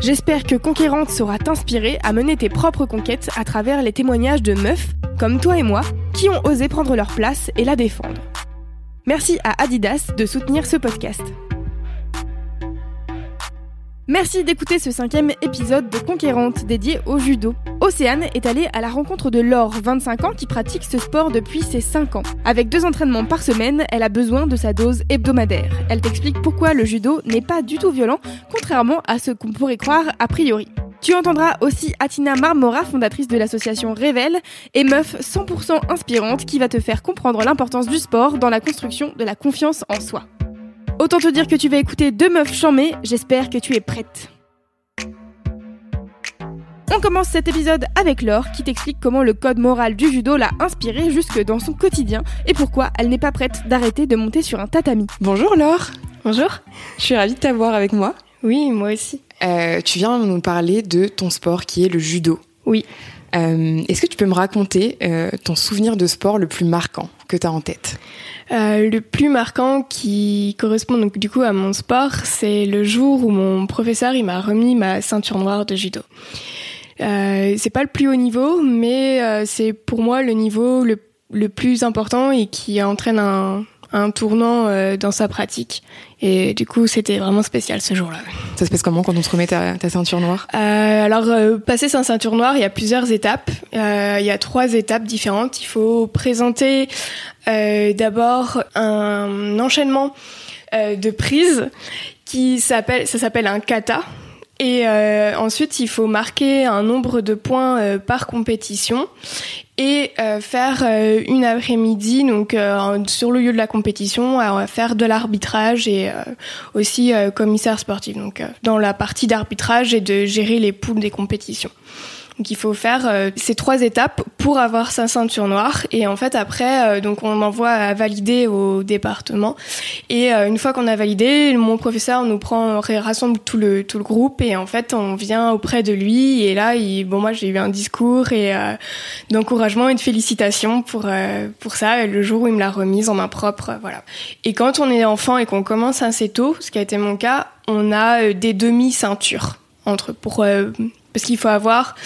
J'espère que Conquérante saura t'inspirer à mener tes propres conquêtes à travers les témoignages de meufs, comme toi et moi, qui ont osé prendre leur place et la défendre. Merci à Adidas de soutenir ce podcast. Merci d'écouter ce cinquième épisode de Conquérante dédié au judo. Océane est allée à la rencontre de Laure, 25 ans, qui pratique ce sport depuis ses 5 ans. Avec deux entraînements par semaine, elle a besoin de sa dose hebdomadaire. Elle t'explique pourquoi le judo n'est pas du tout violent, contrairement à ce qu'on pourrait croire a priori. Tu entendras aussi Atina Marmora, fondatrice de l'association Révèle, et meuf 100% inspirante qui va te faire comprendre l'importance du sport dans la construction de la confiance en soi. Autant te dire que tu vas écouter deux meufs chamées, j'espère que tu es prête. On commence cet épisode avec Laure qui t'explique comment le code moral du judo l'a inspirée jusque dans son quotidien et pourquoi elle n'est pas prête d'arrêter de monter sur un tatami. Bonjour Laure, Bonjour. je suis ravie de t'avoir avec moi. Oui, moi aussi. Euh, tu viens nous parler de ton sport qui est le judo. Oui. Euh, Est-ce que tu peux me raconter euh, ton souvenir de sport le plus marquant? Que tu as en tête Euh, le plus marquant qui correspond donc du coup à mon sport, c'est le jour où mon professeur il m'a remis ma ceinture noire de judo. Euh, c'est pas le plus haut niveau, mais euh, c'est pour moi le niveau le, le plus important et qui entraîne un, un tournant euh, dans sa pratique. Et du coup, c'était vraiment spécial ce jour-là. Ça se passe comment quand on te remet ta, ta ceinture noire? Euh, alors, euh, passer sa ceinture noire, il y a plusieurs étapes. Euh, il y a trois étapes différentes. Il faut présenter euh, d'abord un enchaînement euh, de prises qui s'appelle, ça s'appelle un kata. Et euh, ensuite, il faut marquer un nombre de points euh, par compétition et euh, faire une après-midi, donc sur le lieu de la compétition, faire de l'arbitrage et aussi commissaire sportif. Donc dans la partie d'arbitrage et de gérer les poules des compétitions. Donc il faut faire euh, ces trois étapes pour avoir sa ceinture noire et en fait après euh, donc on envoie à valider au département. Et euh, une fois qu'on a validé mon professeur nous prend rassemble tout le tout le groupe et en fait on vient auprès de lui. Et là il, bon moi j'ai eu un discours et euh, d'encouragement et de félicitations pour euh, pour ça. Le jour où il me l'a remise en main propre voilà. Et quand on est enfant et qu'on commence assez tôt ce qui a été mon cas on a euh, des demi ceintures entre pour euh, parce qu'il faut avoir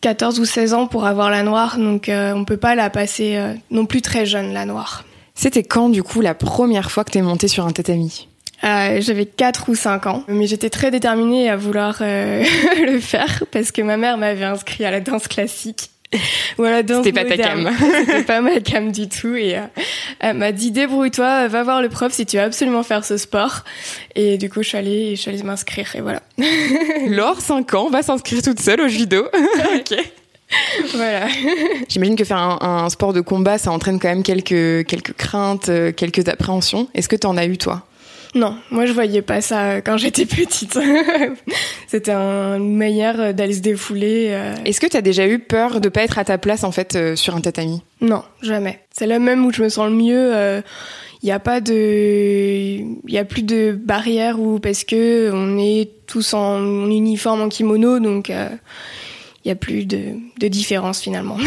14 ou 16 ans pour avoir la noire, donc euh, on peut pas la passer euh, non plus très jeune, la noire. C'était quand du coup la première fois que tu es montée sur un tatami? Euh, J'avais 4 ou 5 ans, mais j'étais très déterminée à vouloir euh, le faire parce que ma mère m'avait inscrit à la danse classique. Ou à la danse C'était pas ta cam. C'était pas ma cam du tout et euh, elle m'a dit débrouille-toi, va voir le prof si tu veux absolument faire ce sport. Et du coup, je suis allée, je suis allée m'inscrire et voilà. Laure, 5 ans, va s'inscrire toute seule au judo. ok. voilà. J'imagine que faire un, un sport de combat, ça entraîne quand même quelques, quelques craintes, euh, quelques appréhensions. Est-ce que tu en as eu toi? Non, moi je voyais pas ça quand j'étais petite. C'était un- une manière d'aller se défouler. euh. Est-ce que tu as déjà eu peur de pas être à ta place en fait euh, sur un tatami? Non, jamais. C'est là même où je me sens le mieux. Il n'y a pas de, il y a plus de barrière ou parce que on est tous en uniforme, en kimono, donc il y a plus de, de différence finalement.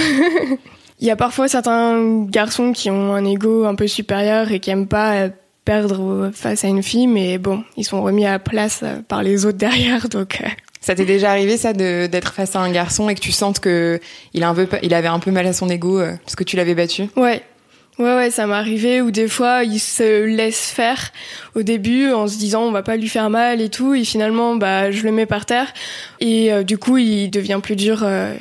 Il y a parfois certains garçons qui ont un ego un peu supérieur et qui aiment pas euh, perdre face à une fille, mais bon, ils sont remis à la place par les autres derrière, donc. euh, Ça t'est déjà arrivé ça d'être face à un garçon et que tu sentes que il, a un peu, il avait un peu mal à son ego euh, parce que tu l'avais battu? Ouais. Ouais, ouais, ça m'est arrivé où des fois il se laisse faire au début en se disant on va pas lui faire mal et tout, et finalement bah je le mets par terre et euh, du coup il devient plus dur euh,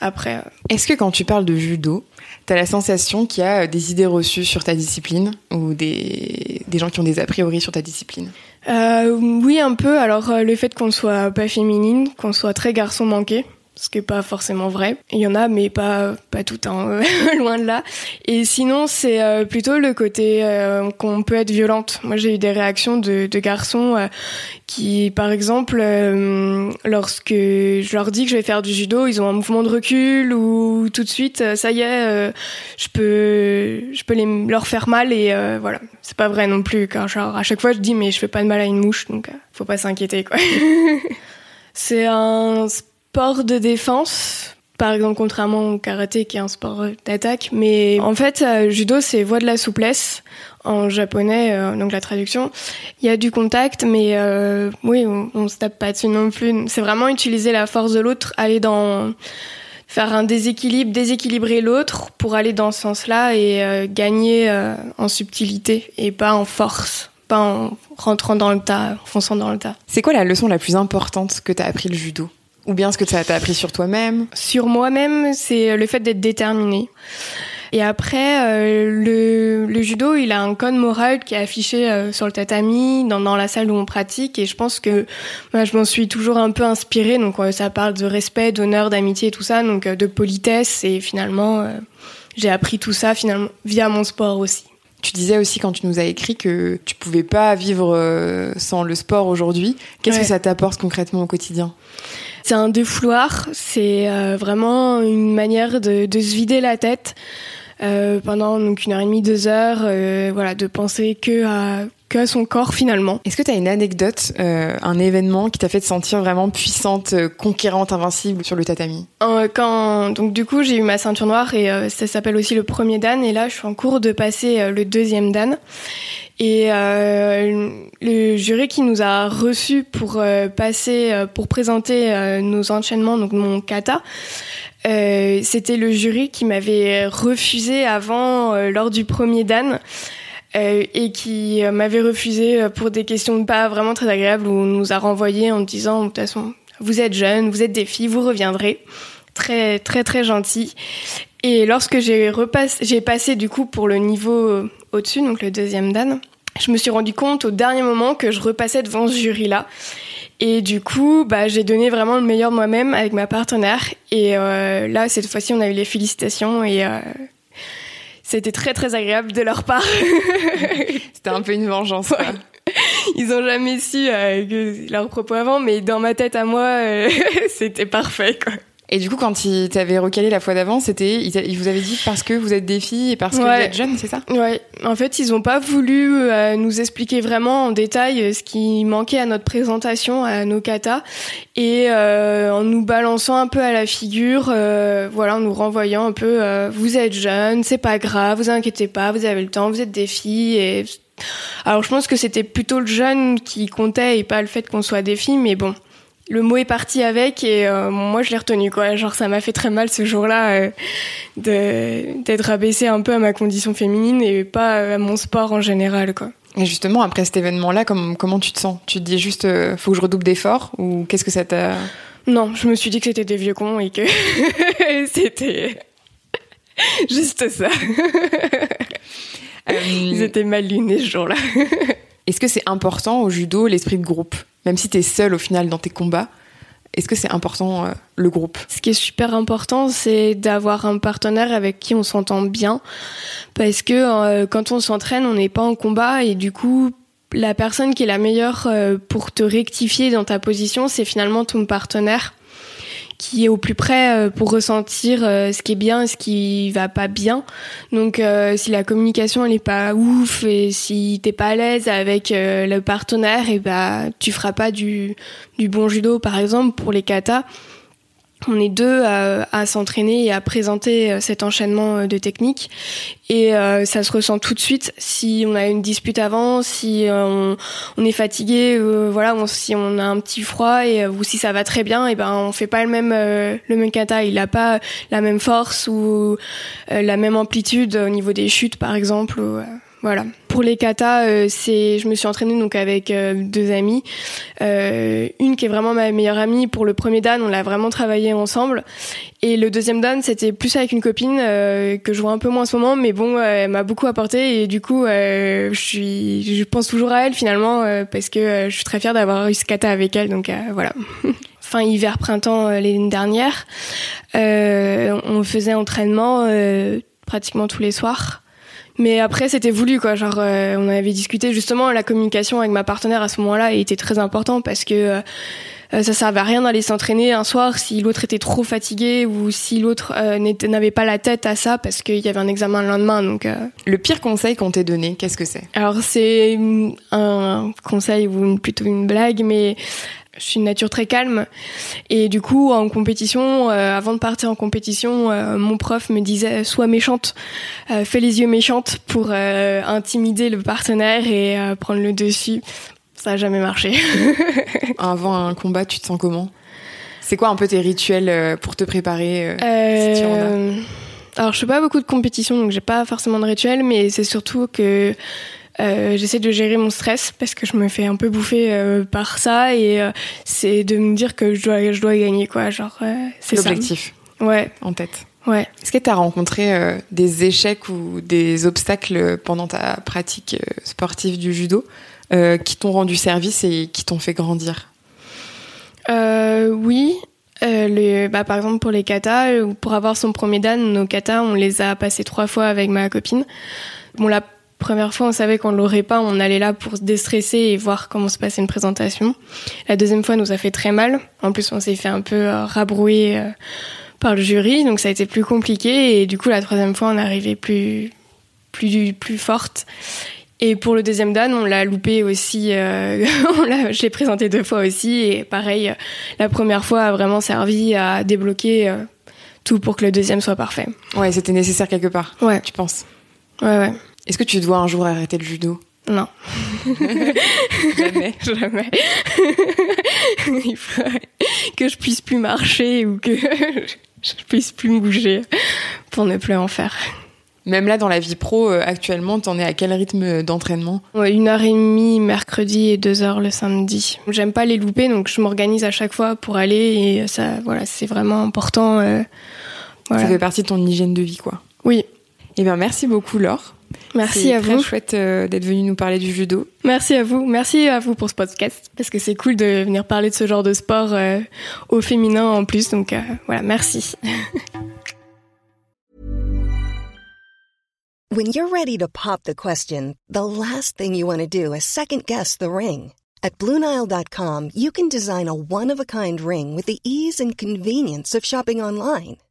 après. Est-ce que quand tu parles de judo, t'as la sensation qu'il y a des idées reçues sur ta discipline ou des, gens qui ont des a priori sur ta discipline? Euh, Oui, un peu. Alors le fait qu'on soit pas féminine, qu'on soit très garçon manqué ce qui est pas forcément vrai. Il y en a, mais pas pas tout, hein, loin de là. Et sinon, c'est euh, plutôt le côté euh, qu'on peut être violente. Moi, j'ai eu des réactions de, garçons euh, qui, par exemple, lorsque je leur dis que je vais faire du judo, ils ont un mouvement de recul ou tout de suite, ça y est, je peux je peux leur faire mal et voilà. C'est pas vrai non plus. Car genre à chaque fois, je dis mais je fais pas de mal à une mouche, donc faut pas s'inquiéter quoi. c'est un sport de défense, par exemple contrairement au karaté qui est un sport d'attaque. Mais en fait, euh, judo c'est voie de la souplesse en japonais, euh, donc la traduction. Il y a du contact, mais euh, oui, on, on, se tape pas dessus non plus. C'est vraiment utiliser la force de l'autre, aller dans faire un déséquilibre, déséquilibrer l'autre pour aller dans ce sens-là et gagner en subtilité et pas en force, pas en rentrant dans le tas, en fonçant dans le tas. C'est quoi la leçon la plus importante que tu as appris le judo? Ou bien ce que ça t'a appris sur toi-même? Sur moi-même, c'est le fait d'être déterminé. Et après, euh, le, le, judo, il a un code moral qui est affiché euh, sur le tatami, dans, dans, la salle où on pratique. Et je pense que moi, je m'en suis toujours un peu inspirée. Donc, euh, ça parle de respect, d'honneur, d'amitié et tout ça, donc de politesse. Et finalement, j'ai appris tout ça finalement via mon sport aussi. Tu disais aussi quand tu nous as écrit que tu pouvais pas vivre sans le sport aujourd'hui. Qu'est-ce que ça t'apporte concrètement au quotidien? C'est un défouloir, c'est euh, vraiment une manière de, se vider la tête euh, pendant donc une heure et demie, deux heures, euh, voilà, de penser que à que son corps finalement. Est-ce que tu as une anecdote, euh, un événement qui t'a fait te sentir vraiment puissante, euh, conquérante, invincible sur le tatami? Quand donc du coup j'ai eu ma ceinture noire et ça s'appelle aussi le premier dan et là je suis en cours de passer le deuxième dan et euh, le jury qui nous a reçus pour euh, passer, euh, pour présenter euh, nos enchaînements, donc mon kata, c'était le jury qui m'avait refusé avant, lors du premier dan. Et qui m'avait refusé pour des questions pas vraiment très agréables où on nous a renvoyé en disant de toute façon vous êtes jeunes, vous êtes des filles, vous reviendrez. Très très très gentil. Et lorsque j'ai repassé, j'ai passé du coup pour le niveau au-dessus, donc le deuxième dan, je me suis rendu compte au dernier moment que je repassais devant ce jury-là. Et du coup, bah, j'ai donné vraiment le meilleur moi-même avec ma partenaire. Et euh, là, cette fois-ci, on a eu les félicitations et euh, c'était très très agréable de leur part. c'était un peu une vengeance. Ils ont jamais su euh, leur propos avant, mais dans ma tête à moi, euh, c'était parfait. Quoi. Et du coup, quand ils t'avaient recalé la fois d'avant, c'était ils, vous avaient dit parce que vous êtes des filles et parce que vous êtes jeunes, c'est ça? Ouais. En fait, ils ont pas voulu euh, nous expliquer vraiment en détail euh, ce qui manquait à notre présentation, à nos katas, et euh, en nous balançant un peu à la figure, euh, voilà, en nous renvoyant un peu, vous êtes jeunes, c'est pas grave, vous inquiétez pas, vous avez le temps, vous êtes des filles et alors je pense que c'était plutôt le jeune qui comptait et pas le fait qu'on soit des filles, mais bon le mot est parti avec et euh, moi je l'ai retenu quoi. Genre ça m'a fait très mal ce jour-là euh, d'être abaissé un peu à ma condition féminine et pas à mon sport en général quoi. Et justement après cet événement-là, comment, comment tu te sens? Tu te dis juste euh, faut que je redouble d'efforts ou qu'est-ce que ça t'a? Non, je me suis dit que c'était des vieux cons et que c'était juste ça. Ils étaient mal lunés ce jour-là. Est-ce que c'est important au judo l'esprit de groupe même si tu es seul au final dans tes combats, est-ce que c'est important euh, le groupe? Ce qui est super important, c'est d'avoir un partenaire avec qui on s'entend bien, parce que euh, quand on s'entraîne, on n'est pas en combat et du coup, la personne qui est la meilleure euh, pour te rectifier dans ta position, c'est finalement ton partenaire qui est au plus près euh, pour ressentir euh, ce qui est bien et ce qui va pas bien. Donc euh, si la communication elle est pas ouf et si t'es pas à l'aise avec le partenaire et bah tu feras pas du du bon judo par exemple pour les katas. On est deux à, s'entraîner et à présenter euh, cet enchaînement euh, de techniques. Et euh, ça se ressent tout de suite si on a une dispute avant, si on, est fatigué, voilà, si on a un petit froid et ou si ça va très bien, et ben on fait pas le même le même kata. Il a pas la même force ou la même amplitude au niveau des chutes, par exemple. Voilà. Pour les katas, euh, c'est, je me suis entraînée donc avec euh, deux amies. Euh, une qui est vraiment ma meilleure amie. Pour le premier dan, on l'a vraiment travaillé ensemble. Et le deuxième dan, c'était plus avec une copine que je vois un peu moins en ce moment, mais bon, elle m'a beaucoup apporté et du coup, je suis, je pense toujours à elle finalement parce que je suis très fière d'avoir eu ce kata avec elle. Donc voilà. fin hiver printemps l'année dernière, on faisait entraînement pratiquement tous les soirs. Mais après, c'était voulu, quoi. Genre, euh, on avait discuté justement la communication avec ma partenaire à ce moment-là était très important parce que euh, euh, ça servait à rien d'aller s'entraîner un soir si l'autre était trop fatigué ou si l'autre n'avait pas la tête à ça parce qu'il y avait un examen le lendemain. Donc, le pire conseil qu'on t'ait donné, qu'est-ce que c'est? Alors, c'est un conseil ou plutôt une blague, mais je suis une nature très calme. Et du coup en compétition euh, avant de partir en compétition euh, mon prof me disait sois méchante. Euh, fais les yeux méchantes pour intimider le partenaire et prendre le dessus. Ça a jamais marché. Avant un combat tu te sens comment? C'est quoi un peu tes rituels pour te préparer si tu en as? Alors je fais pas beaucoup de compétitions donc j'ai pas forcément de rituels mais c'est surtout que euh, j'essaie de gérer mon stress parce que je me fais un peu bouffer euh, par ça et euh, c'est de me dire que je dois, je dois gagner quoi. Genre, c'est l'objectif. Ouais. En tête. Ouais. Est-ce que tu as rencontré des échecs ou des obstacles pendant ta pratique sportive du judo qui t'ont rendu service et qui t'ont fait grandir? Oui. Le, bah, par exemple pour les katas, pour avoir son premier dan, nos katas, on les a passés trois fois avec ma copine. Bon, la première fois, on savait qu'on l'aurait pas. On allait là pour se déstresser et voir comment se passait une présentation. La deuxième fois, nous a fait très mal. En plus, on s'est fait un peu euh, rabrouer euh, par le jury, donc ça a été plus compliqué. Et du coup, la troisième fois, on est arrivé plus, plus, plus forte. Et pour le deuxième dan, on l'a loupé aussi. Euh, je l'ai présenté deux fois aussi. Et pareil, la première fois a vraiment servi à débloquer tout pour que le deuxième soit parfait. Ouais, c'était nécessaire quelque part. Ouais. Tu penses? Ouais, ouais. Est-ce que tu dois un jour arrêter le judo? Non. Jamais. Jamais. Il faudrait que je puisse plus marcher ou que je puisse plus me bouger pour ne plus en faire. Même là, dans la vie pro, euh, actuellement, t'en es à quel rythme d'entraînement? Une heure et demie mercredi et deux heures le samedi. J'aime pas les louper, donc je m'organise à chaque fois pour aller et ça, voilà, c'est vraiment important. Euh, ça fait partie de ton hygiène de vie, quoi. Oui. Eh bien, merci beaucoup, Laure. Merci à très vous. chouette euh, d'être venu nous parler du judo. Merci à vous. Merci à vous pour ce podcast parce que c'est cool de venir parler de ce genre de sport euh, au féminin en plus. Donc euh, voilà, merci. When you're ready to pop the question, the last thing you want to do is second guess the ring. At BlueNile.com, you can design a one-of-a-kind ring with the ease and convenience of shopping online.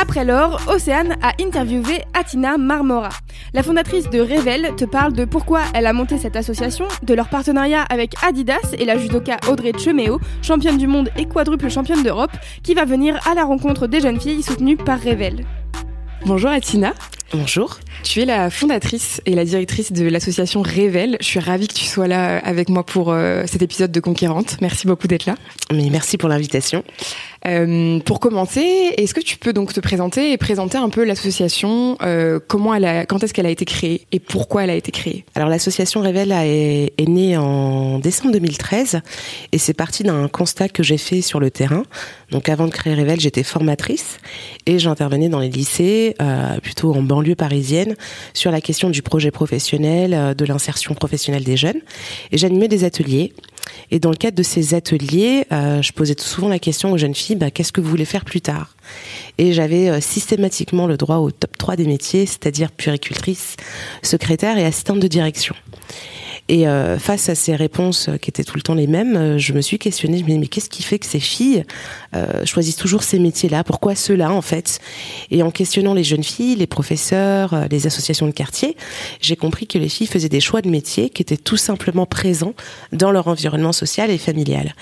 Après l'or, Océane a interviewé Atina Marmora. La fondatrice de Revel te parle de pourquoi elle a monté cette association, de leur partenariat avec Adidas et la judoka Audrey Chemeo, championne du monde et quadruple championne d'Europe, qui va venir à la rencontre des jeunes filles soutenues par Revel. Bonjour Atina. Bonjour. Tu es la fondatrice et la directrice de l'association Révèle. Je suis ravie que tu sois là avec moi pour euh, cet épisode de Conquérante. Merci beaucoup d'être là. Mais merci pour l'invitation. Euh, pour commencer, est-ce que tu peux donc te présenter et présenter un peu l'association, euh, comment elle a, quand est-ce qu'elle a été créée et pourquoi elle a été créée? Alors l'association Révèle est, est, née en décembre 2013 et c'est parti d'un constat que j'ai fait sur le terrain. Donc avant de créer Révèle, j'étais formatrice et j'intervenais dans les lycées, euh, plutôt en banlieue parisienne, sur la question du projet professionnel, euh, de l'insertion professionnelle des jeunes. Et j'animais des ateliers. Et dans le cadre de ces ateliers, euh, je posais souvent la question aux jeunes filles bah, qu'est-ce que vous voulez faire plus tard? Et j'avais euh, systématiquement le droit au top 3 des métiers, c'est-à-dire puéricultrice, secrétaire et assistante de direction. Et euh, face à ces réponses qui étaient tout le temps les mêmes, euh, je me suis questionnée. Je me dis mais qu'est-ce qui fait que ces filles euh, choisissent toujours ces métiers-là? Pourquoi ceux-là en fait? Et en questionnant les jeunes filles, les professeurs, euh, les associations de quartier, j'ai compris que les filles faisaient des choix de métiers qui étaient tout simplement présents dans leur environnement social et familial.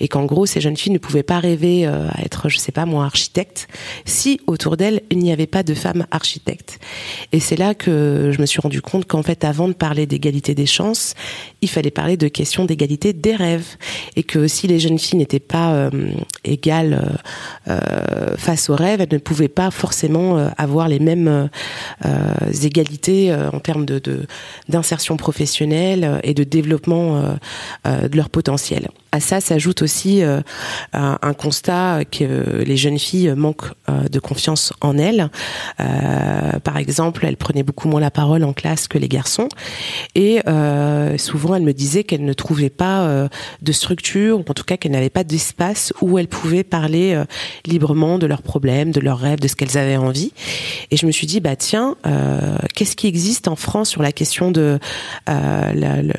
Et qu'en gros, ces jeunes filles ne pouvaient pas rêver à être, je sais pas moi, architecte, si autour d'elles il n'y avait pas de femmes architectes. Et c'est là que je me suis rendu compte qu'en fait, avant de parler d'égalité des chances il fallait parler de questions d'égalité des rêves et que si les jeunes filles n'étaient pas euh, égales euh, euh, face aux rêves, elles ne pouvaient pas forcément avoir les mêmes égalités en termes d'insertion professionnelle et de développement de leur potentiel. À ça s'ajoute aussi un constat que les jeunes filles manquent de confiance en elles. par exemple, elles prenaient beaucoup moins la parole en classe que les garçons et euh, souvent elle me disait qu'elle ne trouvait pas euh, de structure, ou en tout cas qu'elle n'avait pas d'espace où elle pouvait parler euh, librement de leurs problèmes, de leurs rêves, de ce qu'elles avaient envie. Et je me suis dit bah tiens, qu'est-ce qui existe en France sur la question de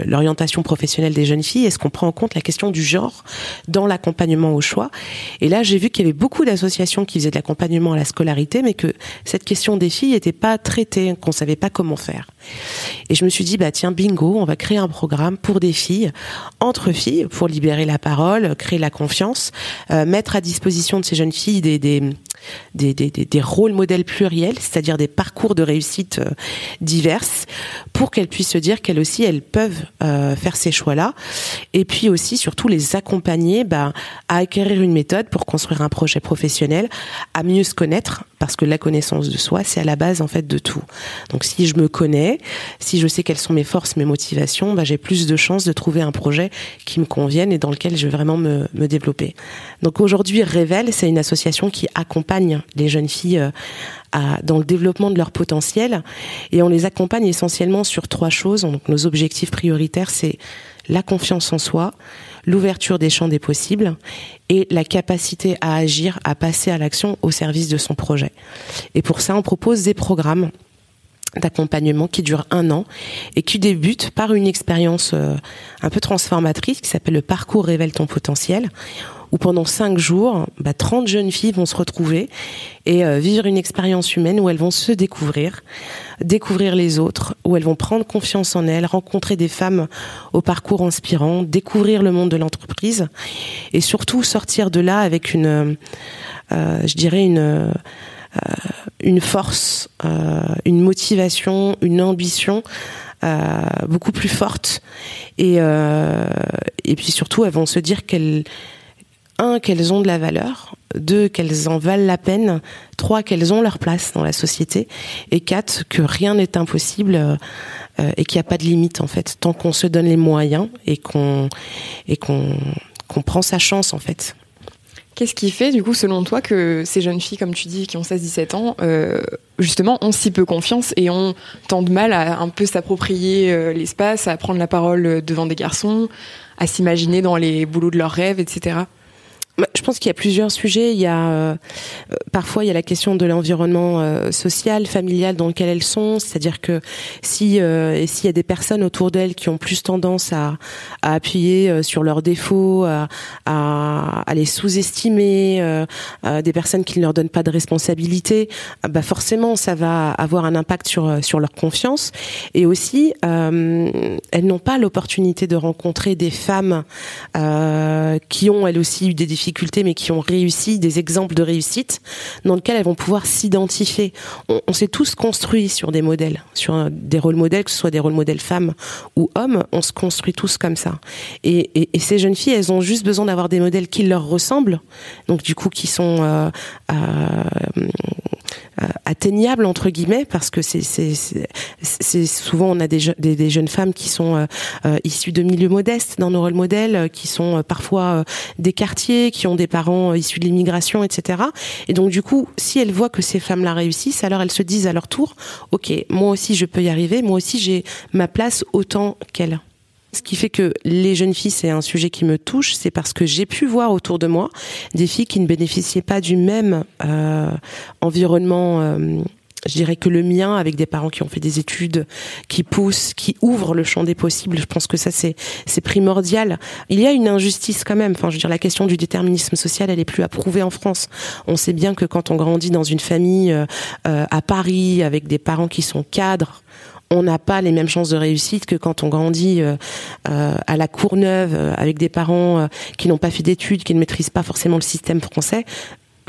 l'orientation professionnelle des jeunes filles? Est-ce qu'on prend en compte la question du genre dans l'accompagnement au choix Et là j'ai vu qu'il y avait beaucoup d'associations qui faisaient de l'accompagnement à la scolarité, mais que cette question des filles n'était pas traitée, qu'on savait pas comment faire. Et je me suis dit bah tiens bingo, on va créer un programme pour des filles, entre filles, pour libérer la parole, créer la confiance, euh, mettre à disposition de ces jeunes filles des, des, des, des rôles modèles pluriels, c'est-à-dire des parcours de réussite euh, diverses, pour qu'elles puissent se dire qu'elles aussi, elles peuvent euh, faire ces choix-là. Et puis aussi, surtout, les accompagner bah, à acquérir une méthode pour construire un projet professionnel, à mieux se connaître, parce que la connaissance de soi, c'est à la base en fait de tout. Donc si je me connais, si je sais quelles sont mes forces, mes motivations, bah, j'ai plus de chances de trouver un projet qui me convienne et dans lequel je vais vraiment me, me développer. Donc aujourd'hui, Révèle, c'est une association qui accompagne les jeunes filles euh, dans le développement de leur potentiel et on les accompagne essentiellement sur trois choses. Nos objectifs prioritaires, c'est la confiance en soi, l'ouverture des champs des possibles et la capacité à agir, à passer à l'action au service de son projet. Et pour ça, on propose des programmes d'accompagnement qui durent un an et qui débutent par une expérience euh, un peu transformatrice qui s'appelle le parcours révèle ton potentiel où pendant cinq jours, bah, 30 jeunes filles vont se retrouver et euh, vivre une expérience humaine où elles vont se découvrir, découvrir les autres, où elles vont prendre confiance en elles, rencontrer des femmes au parcours inspirant, découvrir le monde de l'entreprise et surtout sortir de là avec une, euh, je dirais une euh, une force, une motivation, une ambition beaucoup plus forte. Et, et puis surtout, elles vont se dire qu'elles un, qu'elles ont de la valeur, deux, qu'elles en valent la peine, trois, qu'elles ont leur place dans la société, et quatre, que rien n'est impossible euh, et qu'il n'y a pas de limite en fait, tant qu'on se donne les moyens et qu'on et qu'on qu'on prend sa chance en fait. Qu'est-ce qui fait, du coup, selon toi, que ces jeunes filles, comme tu dis, qui ont 16-17 ans, euh, justement, ont si peu confiance et ont tant de mal à un peu s'approprier euh, l'espace, à prendre la parole devant des garçons, à s'imaginer dans les boulots de leurs rêves, etc. Bah, je pense qu'il y a plusieurs sujets. Il y a euh, parfois il y a la question de l'environnement euh, social, familial dans lequel elles sont. C'est-à-dire que si euh, s'il y a des personnes autour d'elles qui ont plus tendance à, à appuyer sur leurs défauts, à, à, les sous-estimer, des personnes qui ne leur donnent pas de responsabilité, bah forcément ça va avoir un impact sur sur leur confiance. Et aussi elles n'ont pas l'opportunité de rencontrer des femmes qui ont elles aussi eu des difficultés mais qui ont réussi, des exemples de réussite dans lesquels elles vont pouvoir s'identifier. On, s'est tous construits sur des modèles, sur des rôles modèles, que ce soit des rôles modèles femmes ou hommes, on se construit tous comme ça. Et, ces jeunes filles, elles ont juste besoin d'avoir des modèles qui leur ressemblent, donc du coup qui sont euh, euh, euh, atteignable entre guillemets parce que c'est souvent on a des, jeunes femmes qui sont issues de milieux modestes dans nos rôles modèles qui sont parfois des quartiers qui ont des parents issus de l'immigration etc et donc du coup si elles voient que ces femmes là réussissent alors elles se disent à leur tour ok moi aussi je peux y arriver moi aussi j'ai ma place autant qu'elles Ce qui fait que les jeunes filles, c'est un sujet qui me touche, c'est parce que j'ai pu voir autour de moi des filles qui ne bénéficiaient pas du même euh, environnement. Euh, je dirais que le mien, avec des parents qui ont fait des études, qui poussent, qui ouvrent le champ des possibles, je pense que ça c'est primordial. Il y a une injustice quand même. Enfin, je veux dire, la question du déterminisme social, elle est plus approuvée en France. On sait bien que quand on grandit dans une famille euh, à Paris avec des parents qui sont cadres, on n'a pas les mêmes chances de réussite que quand on grandit euh, euh, à la Courneuve euh, avec des parents qui n'ont pas fait d'études, qui ne maîtrisent pas forcément le système français.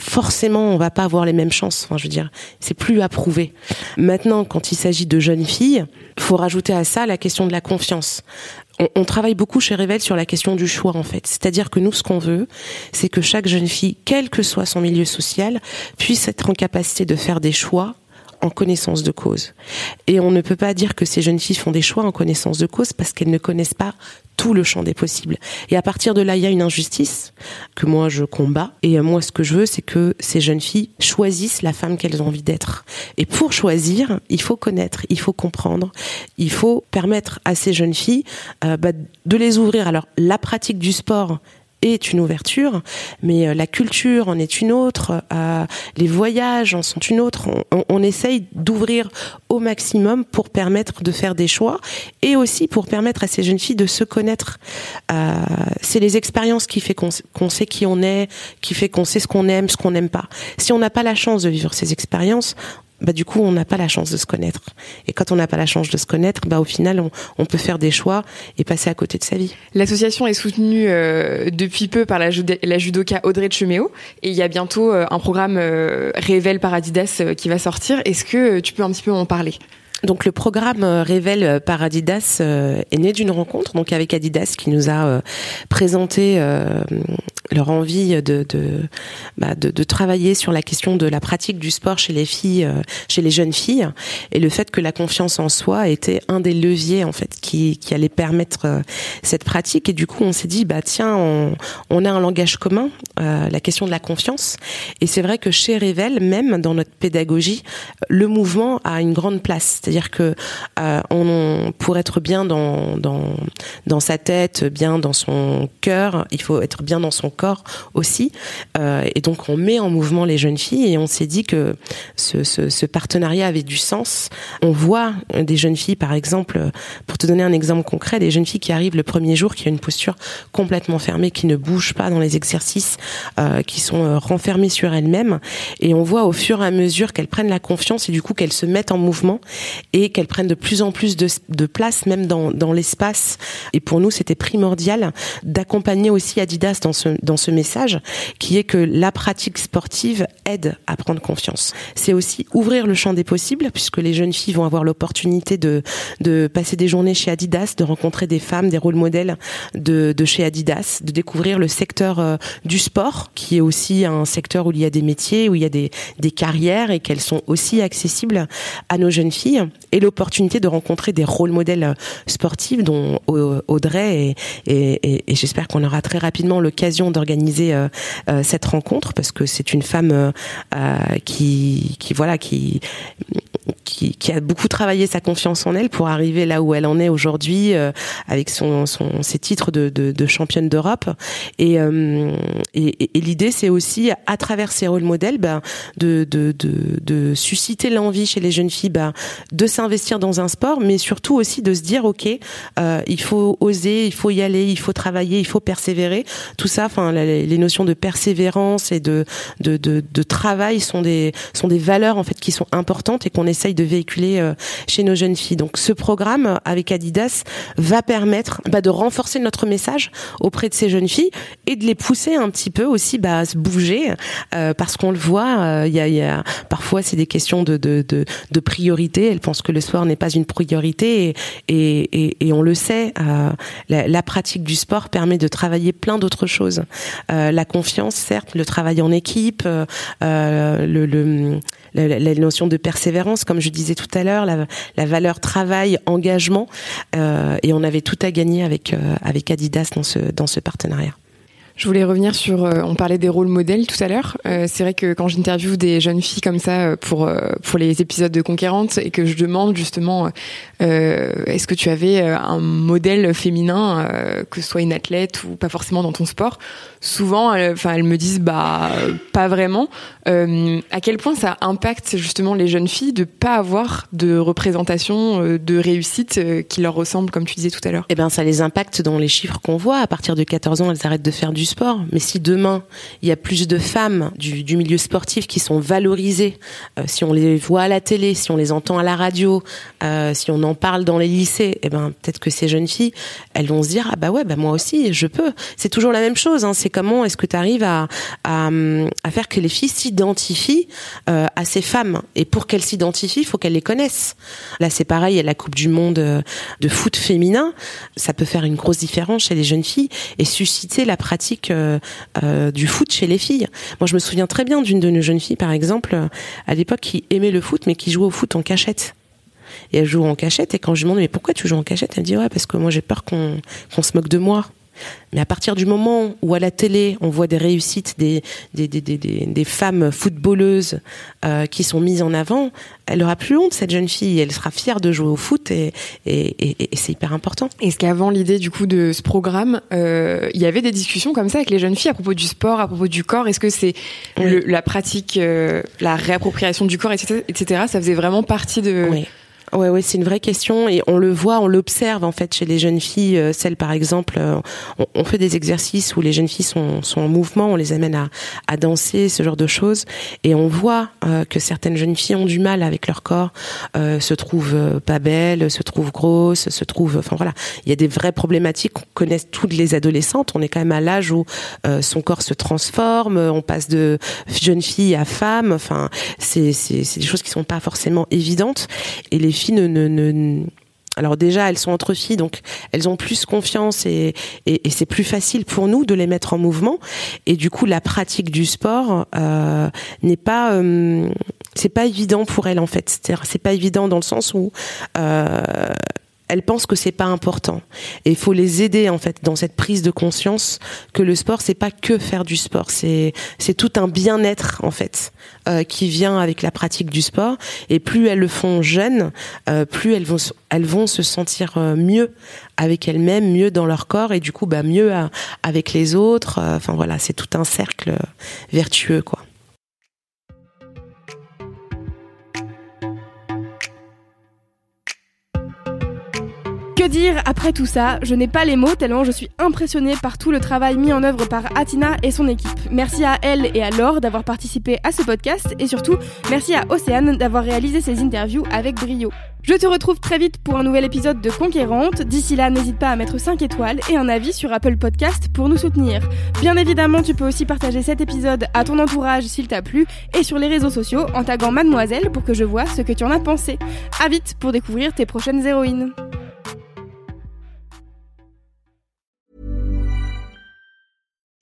Forcément, on va pas avoir les mêmes chances. Enfin, je veux dire, c'est plus approuvé. Maintenant, quand il s'agit de jeunes filles, faut rajouter à ça la question de la confiance. On, travaille beaucoup chez Révèle sur la question du choix en fait. C'est-à-dire que nous, ce qu'on veut, c'est que chaque jeune fille, quel que soit son milieu social, puisse être en capacité de faire des choix en connaissance de cause. Et on ne peut pas dire que ces jeunes filles font des choix en connaissance de cause parce qu'elles ne connaissent pas tout le champ des possibles. Et à partir de là, il y a une injustice que moi je combats. Et moi, ce que je veux, c'est que ces jeunes filles choisissent la femme qu'elles ont envie d'être. Et pour choisir, il faut connaître, il faut comprendre, il faut permettre à ces jeunes filles euh, bah, de les ouvrir. Alors, la pratique du sport, est une ouverture, mais euh, la culture en est une autre, euh, les voyages en sont une autre. On, essaye d'ouvrir au maximum pour permettre de faire des choix et aussi pour permettre à ces jeunes filles de se connaître. Euh, c'est les expériences qui fait qu'on sait qui on est, qui fait qu'on sait ce qu'on aime, ce qu'on n'aime pas. Si on n'a pas la chance de vivre ces expériences, bah, du coup, on n'a pas la chance de se connaître. Et quand on n'a pas la chance de se connaître, bah, au final, on, peut faire des choix et passer à côté de sa vie. L'association est soutenue euh, depuis peu par la, judoka Audrey Cheméo et il y a bientôt euh, un programme euh, Révèle par Adidas qui va sortir. Est-ce que tu peux un petit peu en parler? Donc le programme Révèle par Adidas est né d'une rencontre donc avec Adidas qui nous a présenté leur envie de bah, de, de, travailler sur la question de la pratique du sport chez les filles, euh, chez les jeunes filles, et le fait que la confiance en soi était un des leviers en fait qui, allait permettre euh, cette pratique. Et du coup, on s'est dit bah tiens, on, a un langage commun, euh, la question de la confiance. Et c'est vrai que chez Revel, même dans notre pédagogie, le mouvement a une grande place. C'est-à-dire que on, pour être bien dans, dans dans sa tête, bien dans son cœur, il faut être bien dans son corps aussi. Euh, et donc on met en mouvement les jeunes filles et on s'est dit que ce, partenariat avait du sens. On voit des jeunes filles, par exemple, pour te donner un exemple concret, des jeunes filles qui arrivent le premier jour, qui ont une posture complètement fermée, qui ne bougent pas dans les exercices, euh, qui sont euh, renfermées sur elles-mêmes. Et on voit au fur et à mesure qu'elles prennent la confiance et du coup qu'elles se mettent en mouvement et qu'elles prennent de plus en plus de, place même dans, dans l'espace. Et pour nous, c'était primordial d'accompagner aussi Adidas dans ce, dans ce message qui est que la pratique sportive aide à prendre confiance. C'est aussi ouvrir le champ des possibles puisque les jeunes filles vont avoir l'opportunité de, de passer des journées chez Adidas, de rencontrer des femmes, des rôles modèles de, de chez Adidas, de découvrir le secteur euh, du sport qui est aussi un secteur où il y a des métiers, où il y a des, des carrières et qu'elles sont aussi accessibles à nos jeunes filles et l'opportunité de rencontrer des rôles modèles sportifs dont Audrey et, j'espère qu'on aura très rapidement l'occasion d'organiser euh, euh, cette rencontre parce que c'est une femme euh, qui voilà qui qui, a beaucoup travaillé sa confiance en elle pour arriver là où elle en est aujourd'hui avec son, son, ses titres de, championne d'Europe. Et, et, l'idée c'est aussi à travers ces rôles modèles ben, de, susciter l'envie chez les jeunes filles ben, de s'investir dans un sport mais surtout aussi de se dire ok euh, il faut oser il faut y aller il faut travailler il faut persévérer. Tout ça enfin les notions de persévérance et de, travail sont des, sont des valeurs en fait qui sont importantes et qu'on essaye de véhiculer euh, chez nos jeunes filles. Donc ce programme avec Adidas va permettre bah, de renforcer notre message auprès de ces jeunes filles et de les pousser un petit peu aussi bah, à se bouger euh, parce qu'on le voit, euh, y, a, parfois c'est des questions de, priorité. Elles pensent que le sport n'est pas une priorité et, on le sait, la, pratique du sport permet de travailler plein d'autres choses. La confiance, certes, le travail en équipe, le, la, notion de persévérance, comme je disais tout à l'heure, la, la, valeur travail, engagement, et on avait tout à gagner avec avec Adidas dans ce dans ce partenariat. Je voulais revenir sur, on parlait des rôles modèles tout à l'heure. c'est vrai que quand j'interviewe des jeunes filles comme ça pour pour les épisodes de Conquérante et que je demande justement, est-ce que tu avais un modèle féminin, que ce soit une athlète ou pas forcément dans ton sport, souvent, enfin elles, me disent bah pas vraiment. à quel point ça impacte justement les jeunes filles de pas avoir de représentation de réussite qui leur ressemble, comme tu disais tout à l'heure? Eh ben, ça les impacte dans les chiffres qu'on voit. À partir de 14 ans, elles arrêtent de faire du sport. Mais si demain, il y a plus de femmes du, milieu sportif qui sont valorisées, euh, si on les voit à la télé, si on les entend à la radio, euh, si on en parle dans les lycées, eh ben, peut-être que ces jeunes filles, elles vont se dire, ah bah ouais, bah moi aussi, je peux. C'est toujours la même chose. Hein. Comment est-ce que tu arrives à, faire que les filles s'identifient euh, à ces femmes? Et pour qu'elles s'identifient, il faut qu'elles les connaissent. Là, c'est pareil, il y a la Coupe du Monde de foot féminin, ça peut faire une grosse différence chez les jeunes filles et susciter la pratique euh, euh, du foot chez les filles. Moi, je me souviens très bien d'une de nos jeunes filles, par exemple, à l'époque, qui aimait le foot, mais qui jouait au foot en cachette. Et elle joue en cachette, et quand je lui demande, mais pourquoi tu joues en cachette? Elle dit, ouais, parce que moi, j'ai peur qu'on se moque de moi. Mais à partir du moment où à la télé on voit des réussites des des, des, des, des femmes footballeuses euh, qui sont mises en avant, elle aura plus honte cette jeune fille. Elle sera fière de jouer au foot et, et, et, c'est hyper important. Est-ce qu'avant l'idée du coup de ce programme, euh, il y avait des discussions comme ça avec les jeunes filles à propos du sport, à propos du corps? Est-ce que c'est la pratique, euh, la réappropriation du corps, etc., etc. Ça faisait vraiment partie de oui. Ouais, ouais, c'est une vraie question et on le voit, on l'observe en fait chez les jeunes filles. Euh, celles, par exemple, euh, on, fait des exercices où les jeunes filles sont, en mouvement, on les amène à, à danser, ce genre de choses, et on voit euh, que certaines jeunes filles ont du mal avec leur corps, se trouvent pas belles, se trouvent grosses, se trouvent, enfin voilà, il y a des vraies problématiques qu'on connaît toutes les adolescentes. On est quand même à l'âge où son corps se transforme, on passe de jeune fille à femme. Enfin, c'est des choses qui sont pas forcément évidentes et les alors déjà, elles sont entre filles, donc elles ont plus confiance et, c'est plus facile pour nous de les mettre en mouvement. Et du coup, la pratique du sport euh, n'est pas, euh, c'est pas évident pour elles en fait. C'est pas évident dans le sens où euh, elles pensent que c'est pas important. Et il faut les aider en fait dans cette prise de conscience que le sport c'est pas que faire du sport, c'est c'est tout un bien-être en fait euh, qui vient avec la pratique du sport. Et plus elles le font jeunes, euh, plus elles vont elles vont se sentir euh, mieux avec elles-mêmes, mieux dans leur corps et du coup bah mieux avec les autres. Enfin voilà, c'est tout un cercle vertueux quoi. Dire après tout ça? Je n'ai pas les mots tellement je suis impressionnée par tout le travail mis en œuvre par Atina et son équipe. Merci à elle et à Laure d'avoir participé à ce podcast et surtout merci à Océane d'avoir réalisé ces interviews avec brio. Je te retrouve très vite pour un nouvel épisode de Conquérante. D'ici là, n'hésite pas à mettre 5 étoiles et un avis sur Apple Podcast pour nous soutenir. Bien évidemment, tu peux aussi partager cet épisode à ton entourage s'il t'a plu et sur les réseaux sociaux en taguant Mademoiselle pour que je vois ce que tu en as pensé. À vite pour découvrir tes prochaines héroïnes.